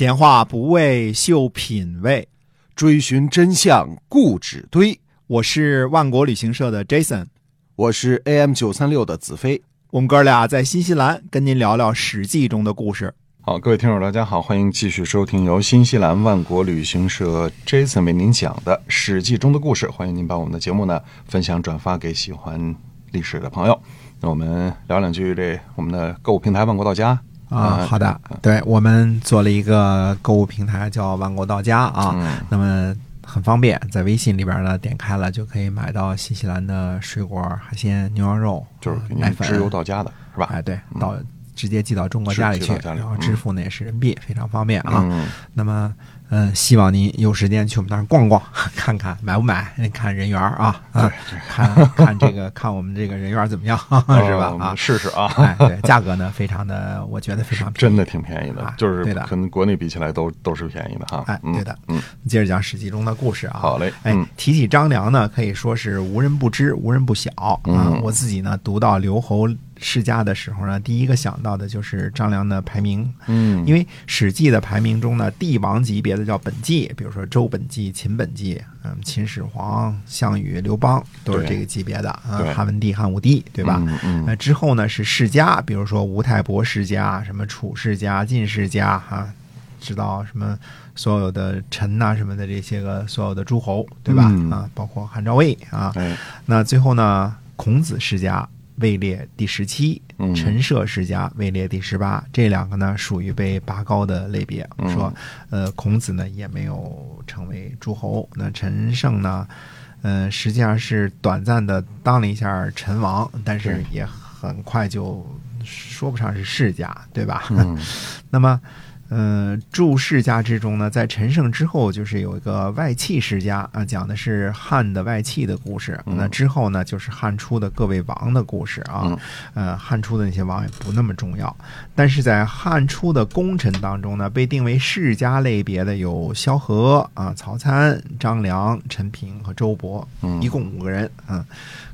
闲话不为秀品味，追寻真相固执堆。我是万国旅行社的 Jason，我是 AM 九三六的子飞。我们哥俩在新西兰跟您聊聊《史记》中的故事。好，各位听友，大家好，欢迎继续收听由新西兰万国旅行社 Jason 为您讲的《史记》中的故事。欢迎您把我们的节目呢分享转发给喜欢历史的朋友。那我们聊两句这我们的购物平台万国到家。啊，好的，对我们做了一个购物平台叫万国到家啊，那么很方便，在微信里边呢点开了就可以买到新西兰的水果、海鲜、牛羊肉，就是奶粉，直邮到家的是吧？哎，对，到直接寄到中国家里去，然后支付呢也是人民币，非常方便啊。那么。嗯，希望您有时间去我们那儿逛逛，看看买不买？看人缘啊啊，看看这个，看我们这个人缘怎么样，是吧？啊，试试啊。哎，对，价格呢，非常的，我觉得非常便宜，真的挺便宜的，就是对的，跟国内比起来都都是便宜的哈。哎，对的，嗯，接着讲《史记》中的故事啊。好嘞，哎，提起张良呢，可以说是无人不知，无人不晓啊。我自己呢，读到刘侯。世家的时候呢，第一个想到的就是张良的排名，嗯，因为《史记》的排名中呢，帝王级别的叫本纪，比如说周本纪、秦本纪，嗯，秦始皇、项羽、刘邦都是这个级别的啊，汉文帝、汉武帝，对吧？嗯，那之后呢是世家，比如说吴太伯世家、什么楚世家、晋世家，哈，知道什么所有的臣呐什么的这些个所有的诸侯，对吧？啊，包括汉赵魏啊，那最后呢，孔子世家。位列第十七，陈涉世家位列第十八，这两个呢属于被拔高的类别。说，呃，孔子呢也没有成为诸侯，那陈胜呢，呃，实际上是短暂的当了一下陈王，但是也很快就说不上是世家，对吧？那么。嗯，注世家之中呢，在陈胜之后，就是有一个外戚世家啊，讲的是汉的外戚的故事。那之后呢，就是汉初的各位王的故事啊。呃，汉初的那些王也不那么重要，但是在汉初的功臣当中呢，被定为世家类别的有萧何啊、曹参、张良、陈平和周勃，一共五个人。嗯，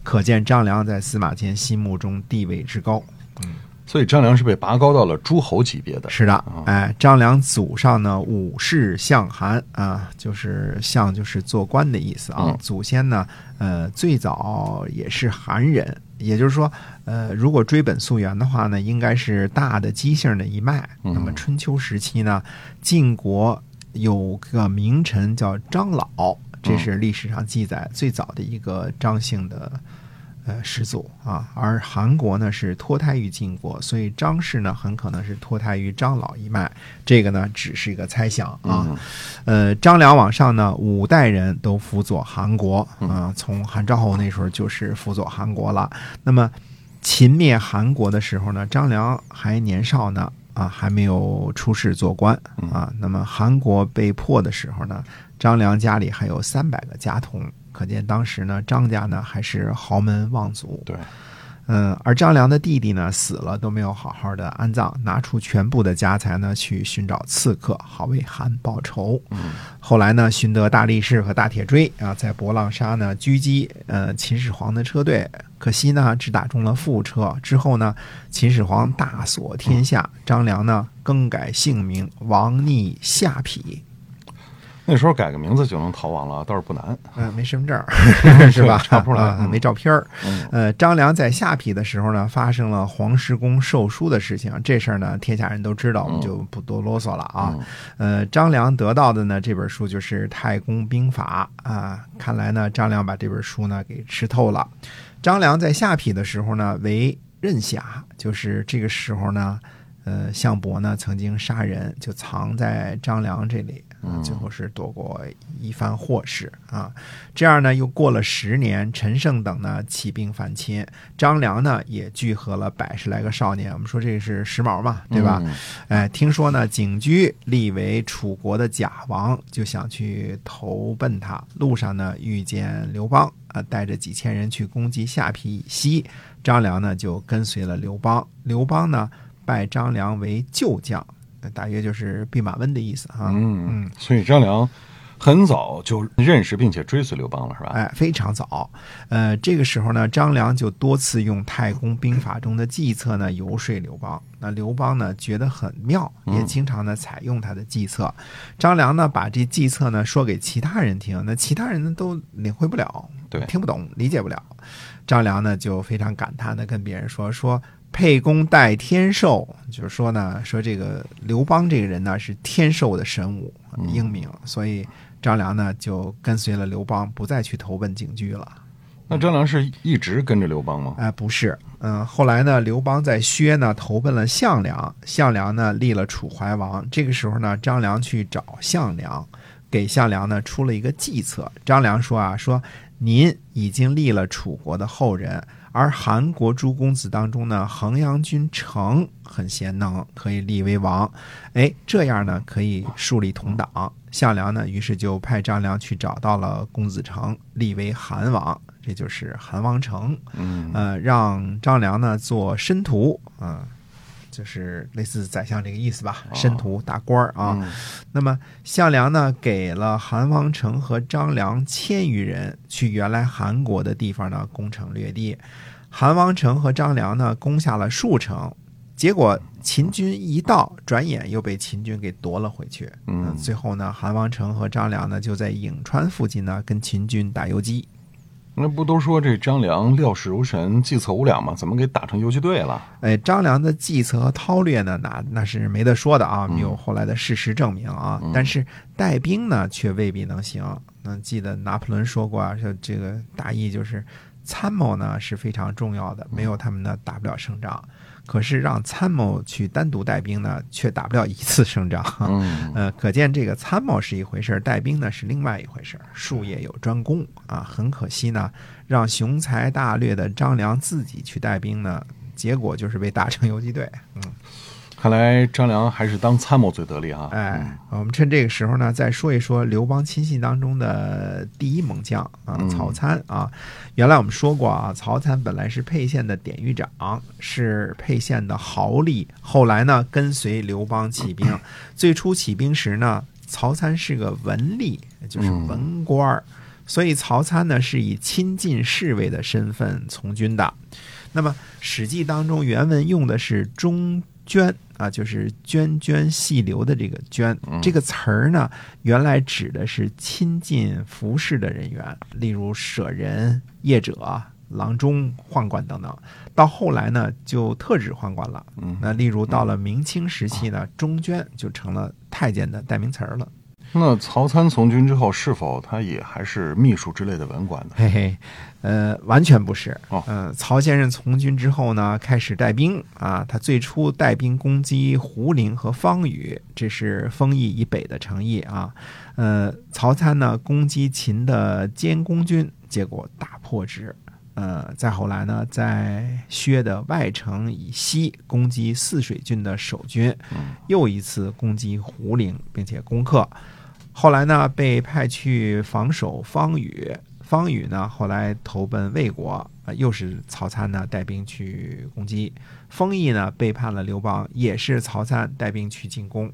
可见张良在司马迁心目中地位之高。嗯。所以张良是被拔高到了诸侯级别的。是的，哎，张良祖上呢，武士相韩啊，就是相就是做官的意思啊。祖先呢，呃，最早也是韩人，也就是说，呃，如果追本溯源的话呢，应该是大的姬姓的一脉。那么春秋时期呢，晋国有个名臣叫张老，这是历史上记载最早的一个张姓的。呃，始祖啊，而韩国呢是脱胎于晋国，所以张氏呢很可能是脱胎于张老一脉。这个呢只是一个猜想啊。呃，张良往上呢，五代人都辅佐韩国啊，从韩昭侯那时候就是辅佐韩国了。那么秦灭韩国的时候呢，张良还年少呢啊，还没有出仕做官啊。那么韩国被迫的时候呢，张良家里还有三百个家童。可见当时呢，张家呢还是豪门望族。对，嗯，而张良的弟弟呢死了都没有好好的安葬，拿出全部的家财呢去寻找刺客，好为韩报仇。嗯，后来呢，寻得大力士和大铁锥啊，在博浪沙呢狙击呃秦始皇的车队，可惜呢只打中了副车。之后呢，秦始皇大锁天下，张良呢更改姓名，王逆下邳。那时候改个名字就能逃亡了，倒是不难。嗯，没身份证 是吧？查不出来，没照片儿。呃，张良在下邳的时候呢，发生了黄石公授书的事情。这事儿呢，天下人都知道，我们就不多啰嗦了啊。呃，张良得到的呢，这本书就是《太公兵法》啊。看来呢，张良把这本书呢给吃透了。张良在下邳的时候呢，为任侠，就是这个时候呢，呃，项伯呢曾经杀人，就藏在张良这里。最后是躲过一番祸事啊，这样呢，又过了十年，陈胜等呢起兵反秦，张良呢也聚合了百十来个少年。我们说这是时髦嘛，对吧？哎，听说呢，景驹立为楚国的假王，就想去投奔他。路上呢，遇见刘邦啊，带着几千人去攻击下邳以西，张良呢就跟随了刘邦。刘邦呢拜张良为旧将。大约就是弼马温的意思啊。嗯嗯，所以张良很早就认识并且追随刘邦了，是吧？哎，非常早。呃，这个时候呢，张良就多次用太公兵法中的计策呢游说刘邦。那刘邦呢觉得很妙，也经常呢采用他的计策。张良呢把这计策呢说给其他人听，那其他人呢都领会不了，对，听不懂，理解不了。张良呢就非常感叹的跟别人说说。沛公代天寿，就是说呢，说这个刘邦这个人呢是天寿的神武英明，所以张良呢就跟随了刘邦，不再去投奔景驹了。那张良是一直跟着刘邦吗？哎，不是，嗯，后来呢，刘邦在薛呢投奔了项梁，项梁呢立了楚怀王。这个时候呢，张良去找项梁，给项梁呢出了一个计策。张良说啊，说您已经立了楚国的后人。而韩国诸公子当中呢，衡阳君成很贤能，可以立为王。哎，这样呢可以树立同党。项梁呢，于是就派张良去找到了公子成，立为韩王，这就是韩王成。嗯，呃，让张良呢做申屠，嗯。就是类似宰相这个意思吧，申屠大官儿啊。那么项梁呢，给了韩王成和张良千余人去原来韩国的地方呢攻城略地。韩王成和张良呢攻下了数城，结果秦军一到，转眼又被秦军给夺了回去。嗯，最后呢，韩王成和张良呢就在颍川附近呢跟秦军打游击。那不都说这张良料事如神，计策无两吗？怎么给打成游击队了？哎，张良的计策和韬略呢，那那是没得说的啊，没有后来的事实证明啊。但是带兵呢，却未必能行。那记得拿破仑说过啊，说这个大意就是参谋呢是非常重要的，没有他们呢打不了胜仗。可是让参谋去单独带兵呢，却打不了一次胜仗。嗯，呃，可见这个参谋是一回事带兵呢是另外一回事术业有专攻啊，很可惜呢，让雄才大略的张良自己去带兵呢，结果就是被打成游击队。嗯。看来张良还是当参谋最得力啊！哎，我们趁这个时候呢，再说一说刘邦亲信当中的第一猛将啊，曹参啊。原来我们说过啊，曹参本来是沛县的典狱长，是沛县的豪吏。后来呢，跟随刘邦起兵。最初起兵时呢，曹参是个文吏，就是文官儿，所以曹参呢是以亲近侍卫的身份从军的。那么《史记》当中原文用的是中涓。啊，就是涓涓细流的这个涓这个词儿呢，原来指的是亲近服侍的人员，例如舍人、业者、郎中、宦官等等。到后来呢，就特指宦官了。那例如到了明清时期呢，中涓就成了太监的代名词儿了。那曹参从军之后，是否他也还是秘书之类的文官呢？嘿嘿，呃，完全不是。哦，呃，曹先生从军之后呢，开始带兵啊。他最初带兵攻击胡陵和方宇，这是丰邑以北的城邑啊。呃，曹参呢攻击秦的监工军，结果大破之。呃，再后来呢，在薛的外城以西攻击泗水郡的守军，又一次攻击胡陵，并且攻克。后来呢，被派去防守方宇。方宇呢，后来投奔魏国，又是曹参呢带兵去攻击。丰邑呢，背叛了刘邦，也是曹参带兵去进攻。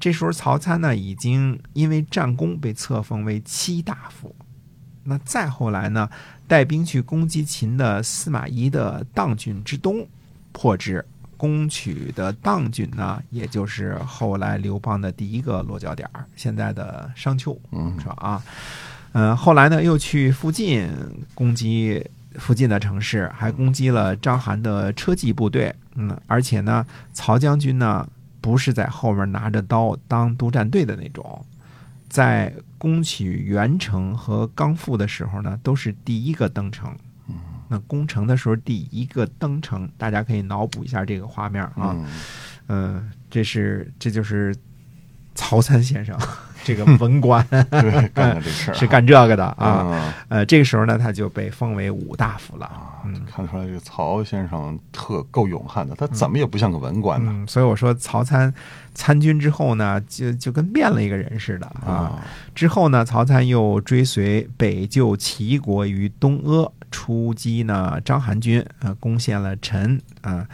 这时候，曹参呢，已经因为战功被册封为七大夫。那再后来呢，带兵去攻击秦的司马懿的荡郡之东，破之。攻取的砀郡呢，也就是后来刘邦的第一个落脚点现在的商丘，嗯，是吧？啊，嗯，后来呢，又去附近攻击附近的城市，还攻击了章邯的车骑部队，嗯，而且呢，曹将军呢，不是在后面拿着刀当督战队的那种，在攻取元城和刚复的时候呢，都是第一个登城。那攻城的时候，第一个登城，大家可以脑补一下这个画面啊。嗯，这是这就是曹参先生这个文官 干这事儿，是干这个的啊。呃，这个时候呢，他就被封为五大夫了。嗯，看出来这个曹先生特够勇悍的，他怎么也不像个文官呢。所以我说，曹参参军之后呢，就就跟变了一个人似的啊。之后呢，曹参又追随北救齐国于东阿。出击呢？章邯军啊，攻陷了陈啊，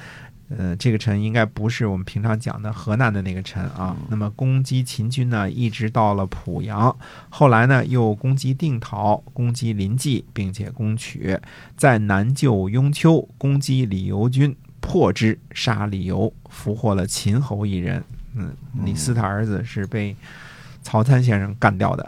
呃，这个陈应该不是我们平常讲的河南的那个陈啊。那么攻击秦军呢，一直到了濮阳，后来呢又攻击定陶，攻击临济，并且攻取，在南救雍丘，攻击李由军，破之，杀李由，俘获了秦侯一人。嗯，李斯他儿子是被。曹参先生干掉的，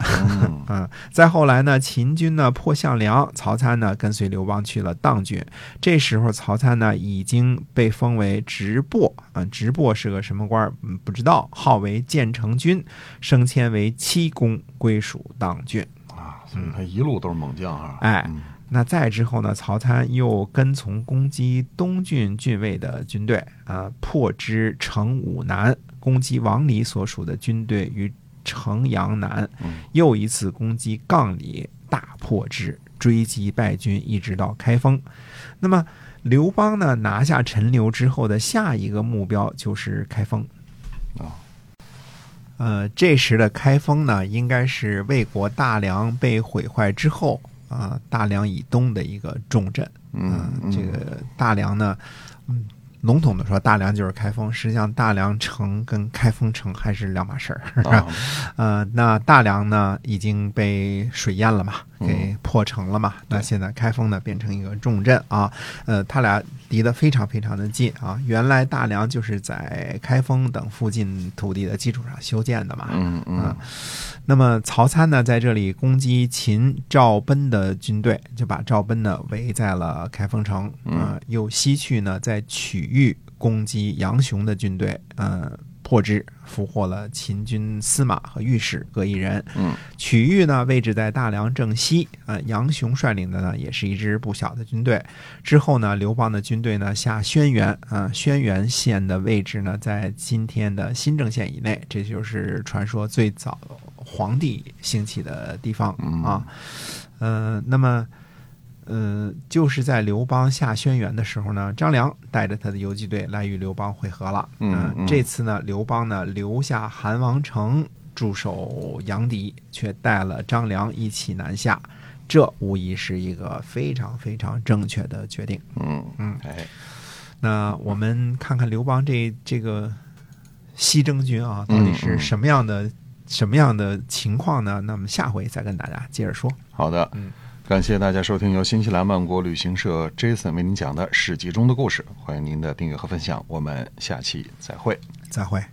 嗯，再后来呢，秦军呢破项梁，曹参呢跟随刘邦去了当郡。这时候曹参呢已经被封为直播，啊，直播是个什么官？嗯，不知道。号为建成军，升迁为七公，归属当郡。啊，所以他一路都是猛将啊。哎，那再之后呢，曹参又跟从攻击东郡郡尉的军队，啊，破之城武南，攻击王离所属的军队于。城阳南，又一次攻击杠里，大破之，追击败军，一直到开封。那么刘邦呢？拿下陈留之后的下一个目标就是开封。啊，呃，这时的开封呢，应该是魏国大梁被毁坏之后啊，大梁以东的一个重镇。嗯，这个大梁呢，嗯。笼统的说，大梁就是开封。实际上，大梁城跟开封城还是两码事儿。呃，那大梁呢，已经被水淹了嘛，给破城了嘛。那现在开封呢，变成一个重镇啊。呃，他俩离得非常非常的近啊。原来大梁就是在开封等附近土地的基础上修建的嘛。嗯嗯。那么曹参呢，在这里攻击秦赵奔的军队，就把赵奔呢围在了开封城。嗯。又西去呢，在曲域攻击杨雄的军队，呃，破之，俘获了秦军司马和御史各一人。嗯，曲域呢位置在大梁正西，呃，杨雄率领的呢也是一支不小的军队。之后呢，刘邦的军队呢下轩辕，啊，轩辕县的位置呢在今天的新郑县以内，这就是传说最早皇帝兴起的地方啊。呃，那么。呃，就是在刘邦下轩辕的时候呢，张良带着他的游击队来与刘邦会合了。嗯，这次呢，刘邦呢留下韩王成驻守杨迪，却带了张良一起南下，这无疑是一个非常非常正确的决定。嗯嗯，哎，那我们看看刘邦这这个西征军啊，到底是什么样的什么样的情况呢？那么下回再跟大家接着说。好的，嗯。感谢大家收听由新西兰万国旅行社 Jason 为您讲的《史记》中的故事，欢迎您的订阅和分享，我们下期再会，再会。